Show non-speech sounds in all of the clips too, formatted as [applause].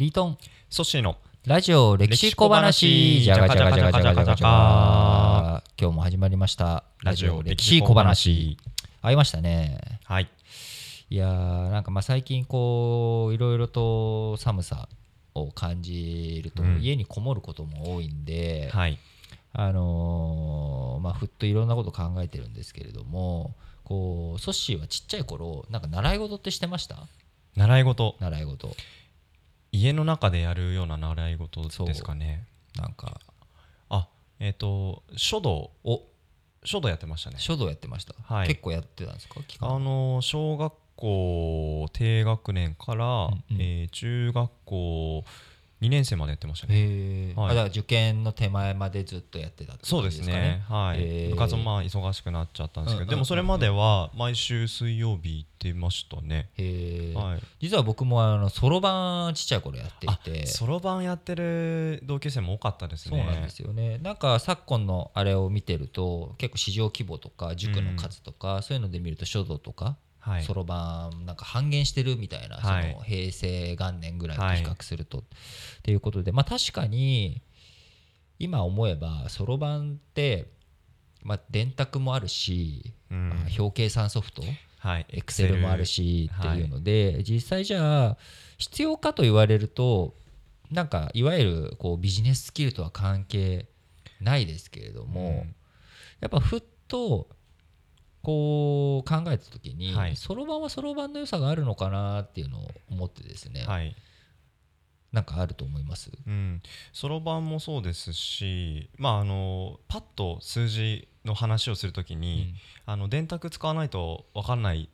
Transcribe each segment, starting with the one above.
リートン。ソッシーの。ラジオ歴史小話。じゃがじゃがじゃがじゃがじゃが今日も始まりました。ラジオ歴史小話。会いましたね。はい。いやーなんかまあ最近こういろいろと寒さを感じると、うん。家にこもることも多いんで、はい。あのーまあふっといろんなこと考えてるんですけれどもこうソッシーはちっちゃい頃なんか習い事ってしてました？習い事。習い事家の中でやるような習い事ですかね。なんか。あえっ、と書道お書道やってましたね。書道やってました、はい。結構やってたんですか？あの小学校低学年から、んうん。えー中学校2年生までやってましたね。はい。あだから受験の手前までずっとやってたってことそうですね。はい、部活もまあ忙しくなっちゃったんですけど、うんうんうんうんでもそれまでは毎週水曜日行ってましたね、はい。実は僕もあのそろばんちっちゃい頃やっていあてそろばんやってる同級生も多かったですね。そうなんですよね。なんか昨今のあれを見てると結構市場規模とか塾の数とか、そういうので見ると書道とかはいそろばんなんか半減してるみたいな、はい。その平成元年ぐらいと比較すると、っていうことでまあ確かに今思えばそろばんって、まあ、電卓もあるし、うん。まあ表計算ソフトはい。エクセルもあるしっていうので、実際じゃあ必要かと言われるとなんかいわゆるこうビジネススキルとは関係ないですけれども、うん。やっぱふっとこう考えた時にはい。そろばんはそろばんの良さがあるのかなっていうのを思ってですね、はい。なんかあると思います？うん。そろばんもそうですしまああのパッと数字の話をするときに、あの電卓使わないと分かんない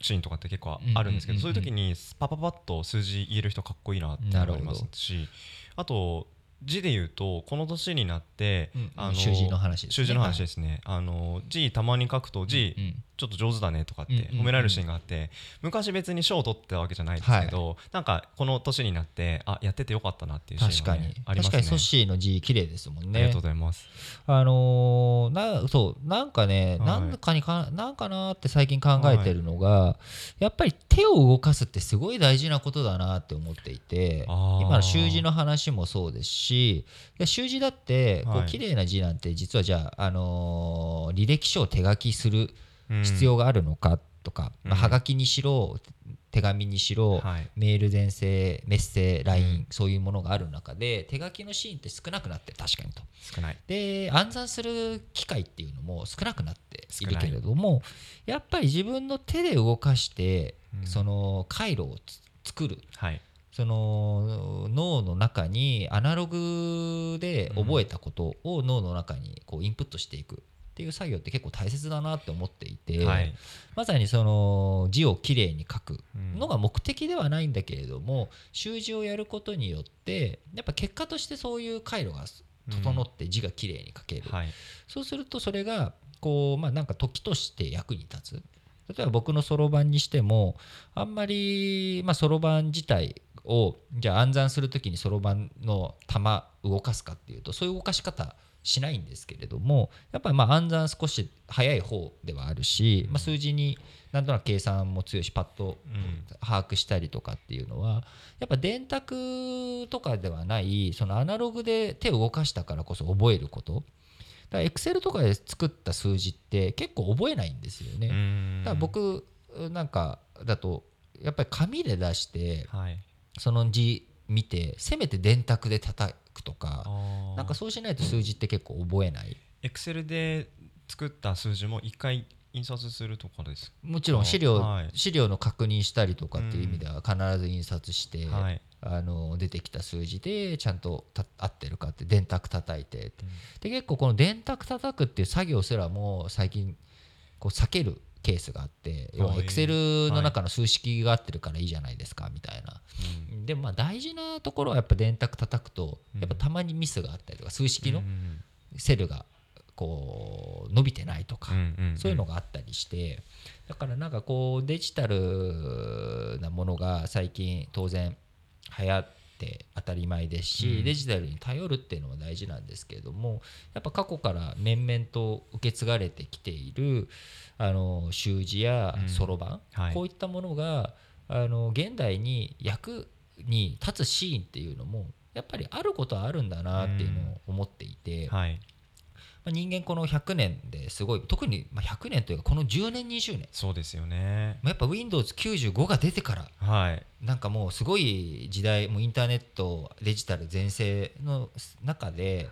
シーンとかって結構あるんですけど、うんうんうんうん。そういう時にパパパッと数字言える人かっこいいなっていうのがありますしあと字で言うとこの年になって、うんあの習字の話ですね。習字の話ですね、あの字たまに書くと字、うんちょっと上手だねとかって褒められるシーンがあって、昔別に賞を取ってたわけじゃないですけど、なんかこの年になってあやっててよかったなっていうシーンが、確かに。ね、ありますね。確かにソッシーの字綺麗ですもんね。ありがとうございます。あのーなそうなんかね、はい。なんかにかなんかなって最近考えてるのが、やっぱり手を動かすってすごい大事なことだなって思っていて今の習字の話もそうですし習字だってこうはい。綺麗な字なんて実はじゃあ、あのー履歴書を手書きするうん必要があるのかとか、まあ、うんはがきにしろ手紙にしろ、はい。メール電声メッセ LINE、うん。そういうものがある中で手書きのシーンって少なくなってる。確かにと。少ない。で暗算する機会っていうのも少なくなっているけれどもやっぱり自分の手で動かして、うん。その回路をつ作る。はい。その脳の中にアナログで覚えたことを脳の中にこうインプットしていくっていう作業って結構大切だなって思っていて、はい。まさにその字をきれいに書くうんのが目的ではないんだけれども習字をやることによってやっぱ結果としてそういう回路が整って字がきれいに書ける、はい。そうするとそれがこうまあなんか時として役に立つ。例えば僕のそろばんにしてもあんまりまあそろばん自体をじゃあ暗算する時にそろばんの玉動かすかっていうとそういう動かし方しないんですけれどもやっぱりまあ暗算少し早い方ではあるし、まあ、数字になんとなく計算も強いしパッとうん。把握したりとかっていうのはやっぱ電卓とかではないそのアナログで手を動かしたからこそ覚えること。だからエクセルとかで作った数字って結構覚えないんですよね。うん。だから僕なんかだとやっぱり紙で出してはい。その字見てせめて電卓で叩くとかあなんかそうしないと数字って結構覚えない。エクセルで作った数字も一回印刷するとかですもちろん資料、はい。資料の確認したりとかっていう意味では必ず印刷して、はい。あの出てきた数字でちゃんとた合ってるかって電卓叩いてって。で結構この電卓叩くっていう作業すらも最近こう避けるケースがあって要ははいエクセルの中の数式が合ってるからいいじゃないですかみたいな、でもまあ大事なところはやっぱ電卓叩くとやっぱたまにミスがあったりとか数式のうんセルがこう伸びてないとか、そういうのがあったりしてだからなんかこうデジタルなものが最近当然流行って当たり前ですし、うん。デジタルに頼るっていうのは大事なんですけれどもやっぱ過去から面々と受け継がれてきているあの習字やうん。そろばん、はい。こういったものがあの現代に役に立つシーンっていうのもやっぱりあることはあるんだなっていうのを思っていて、はいまあ、人間この100年ですごい特にまあ100年というかこの10年20年。そうですよね。まあやっぱ Windows95 が出てからはい。なんかもうすごい時代もうインターネットデジタル全盛の中で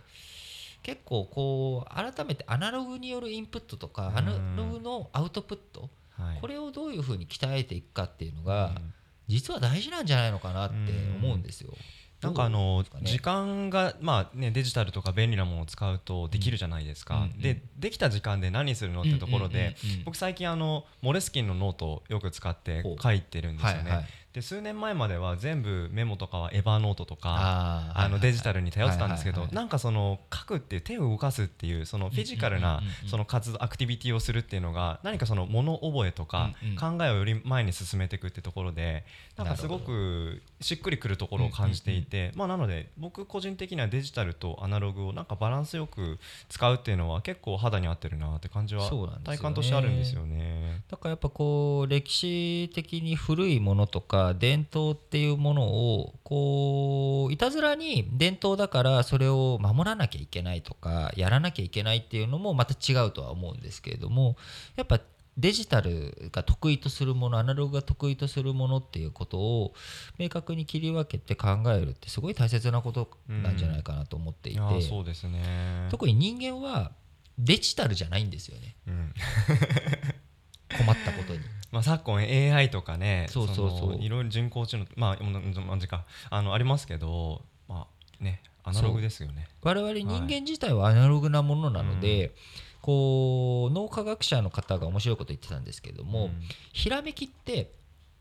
結構こう改めてアナログによるインプットとかうん。アナログのアウトプットはい。これをどういうふうに鍛えていくかっていうのがうん。実は大事なんじゃないのかなって思うんですよ。なんかあの時間がまあねデジタルとか便利なものを使うとできるじゃないですか、うんうんでできた時間で何するのってところで、僕最近あのモレスキンのノートをよく使って書いてるんですよね、はいはいで数年前までは全部メモとかはエヴァノートとかあのデジタルに頼ってたんですけどなんかその書くっていう手を動かすっていうそのフィジカルなその活動アクティビティをするっていうのが何かその物覚えとか考えをより前に進めていくってところでなんかすごくしっくりくるところを感じていてまあなので僕個人的にはデジタルとアナログをなんかバランスよく使うっていうのは結構肌に合ってるなって感じは体感としてあるんですよね。だからやっぱこう歴史的に古いものとか伝統っていうものをこういたずらに伝統だからそれを守らなきゃいけないとかやらなきゃいけないっていうのもまた違うとは思うんですけれどもやっぱデジタルが得意とするものアナログが得意とするものっていうことを明確に切り分けて考えるってすごい大切なことなんじゃないかなと思っていて、いやーそうですね。特に人間はデジタルじゃないんですよねうん困ったことに。まあ、昨今 AI とかねそうそうそう。のいろいろ人工知能まあもうマジかあのありますけどまあねアナログですよね。我々人間自体はアナログなものなので、こう脳科学者の方が面白いこと言ってたんですけども、うん。ひらめきって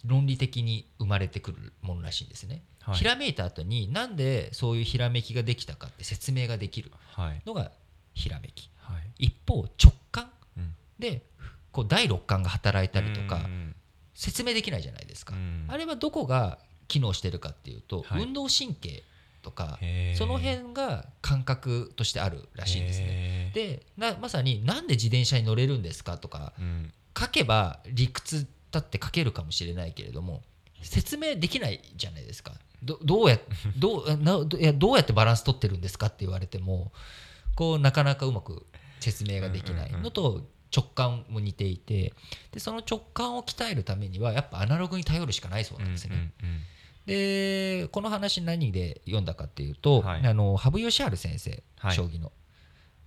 論理的に生まれてくるものらしいんですね、はい。ひらめいた後になんでそういうひらめきができたかって説明ができるはい。のがひらめき。はい。一方直感。うん。でこう第六感が働いたりとかうん。説明できないじゃないですか、うん。あれはどこが機能してるかっていうと、はい。運動神経とかその辺が感覚としてあるらしいんですね。でなまさになんで自転車に乗れるんですかとかうん。書けば理屈だって書けるかもしれないけれども説明できないじゃないですか。どどうやどう [laughs] などうやってバランス取ってるんですかって言われてもこうなかなかうまく説明ができない。のと直感も似ていてでその直感を鍛えるためにはやっぱアナログに頼るしかないそうなんですね。うんうんでこの話何で読んだかっていうと、はい。あの羽生善治先生、はい。将棋の。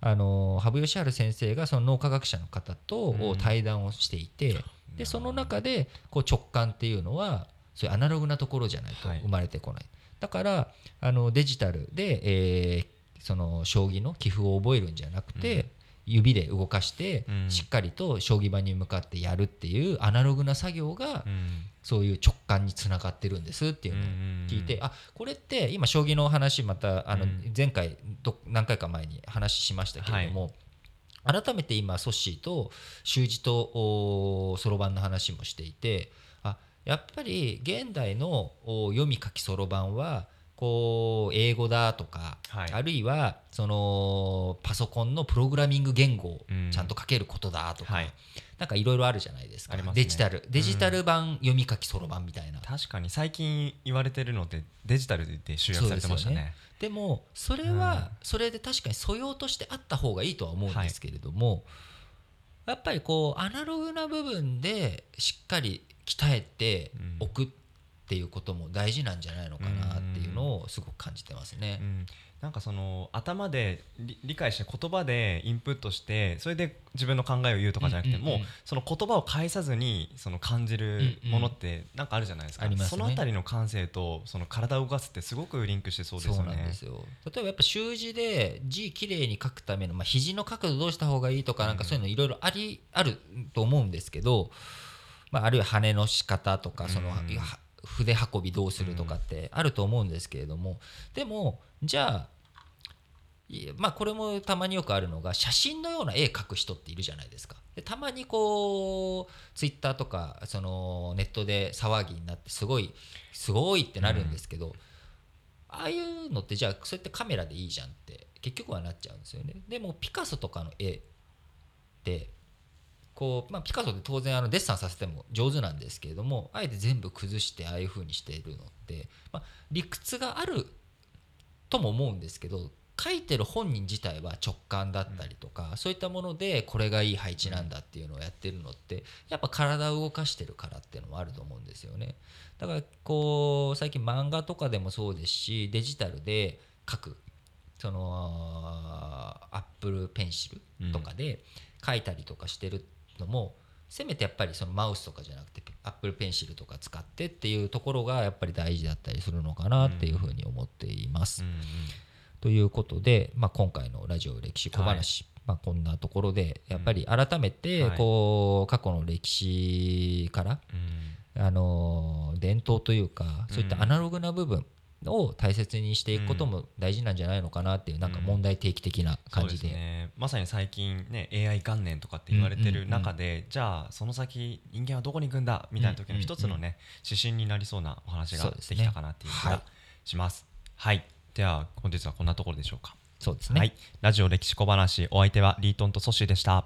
あの羽生善治先生がその脳科学者の方とうん。対談をしていて、でその中でこう直感っていうのはそういうアナログなところじゃないとはい。生まれてこない、だからあのデジタルで、えーその将棋の棋譜を覚えるんじゃなくて、うん指で動かしてうん。しっかりと将棋盤に向かってやるっていうアナログな作業がうん。そういう直感につながってるんですっていうのを聞いて、あこれって今将棋の話またあのうん。前回ど何回か前に話しましたけれども、改めて今ソッシーと習字とそろばんの話もしていてあやっぱり現代のお読み書きそろばんはこう英語だとか、はい。あるいはそのパソコンのプログラミング言語をうん。ちゃんと書けることだとか、はい。なんかいろいろあるじゃないですか。ね。デジタルデジタル版読み書きそろばんみたいな、確かに。最近言われてるのってデジタルで集約されてましたね。でもそれはそれで確かに素養としてあった方がいいとは思うんですけれども、やっぱりこうアナログな部分でしっかり鍛えておくっていうことも大事なんじゃないのかなっていうのをすごく感じてますね。う。ん。なんかその頭で理理解して言葉でインプットしてそれで自分の考えを言うとかじゃなくて、うんうんうんもうその言葉を返さずにその感じるものってなんかあるじゃないですか、ありますね。そのあたりの感性とその体を動かすってすごくリンクしてそうですよね。なんですよ。例えばやっぱ習字で字きれいに書くための、まあ、肘の角度どうした方がいいとかなんかそういうのいろいろありあると思うんですけど、まあ、あるいは羽の仕方とかその、筆運びどうするとかってあると思うんですけれどもでもじゃあまあこれもたまによくあるのが写真のような絵描く人っているじゃないですか。でたまにこうツイッターとかそのネットで騒ぎになってすごいすごいってなるんですけど、ああいうのってじゃあそうやってカメラでいいじゃんって結局はなっちゃうんですよね。でもピカソとかの絵ってこう、まあ、ピカソって当然あのデッサンさせても上手なんですけれどもあえて全部崩してああいう風にしているのって、まあ、理屈があるとも思うんですけど書いてる本人自体は直感だったりとか、そういったものでこれがいい配置なんだっていうのをやってるのってやっぱ体を動かしてるからっていうのもあると思うんですよね。だからこう最近漫画とかでもそうですしデジタルで書くそのアップルペンシルとかで書いたりとかしてるのも、せめてやっぱりそのマウスとかじゃなくてアップルペンシルとか使ってっていうところがやっぱり大事だったりするのかなっていうふうに思っています。うんうん。ということで、まあ、今回のラジオ歴史小話、まあ、こんなところでやっぱり改めてはい。こう過去の歴史からうん。あの伝統というかそういったアナログな部分を大切にしていくことも大事なんじゃないのかなっていうなんか問題提起的な感じそうで。すね、まさに最近ね AI 元年とかって言われてる中で、じゃあその先人間はどこに行くんだみたいな時の一つのね、指針になりそうなお話がですね。できたかなっていう気がします。はい、では本日はこんなところでしょうか。そうですね、はい、ラジオ歴史小話お相手はリートンとソッシーでした。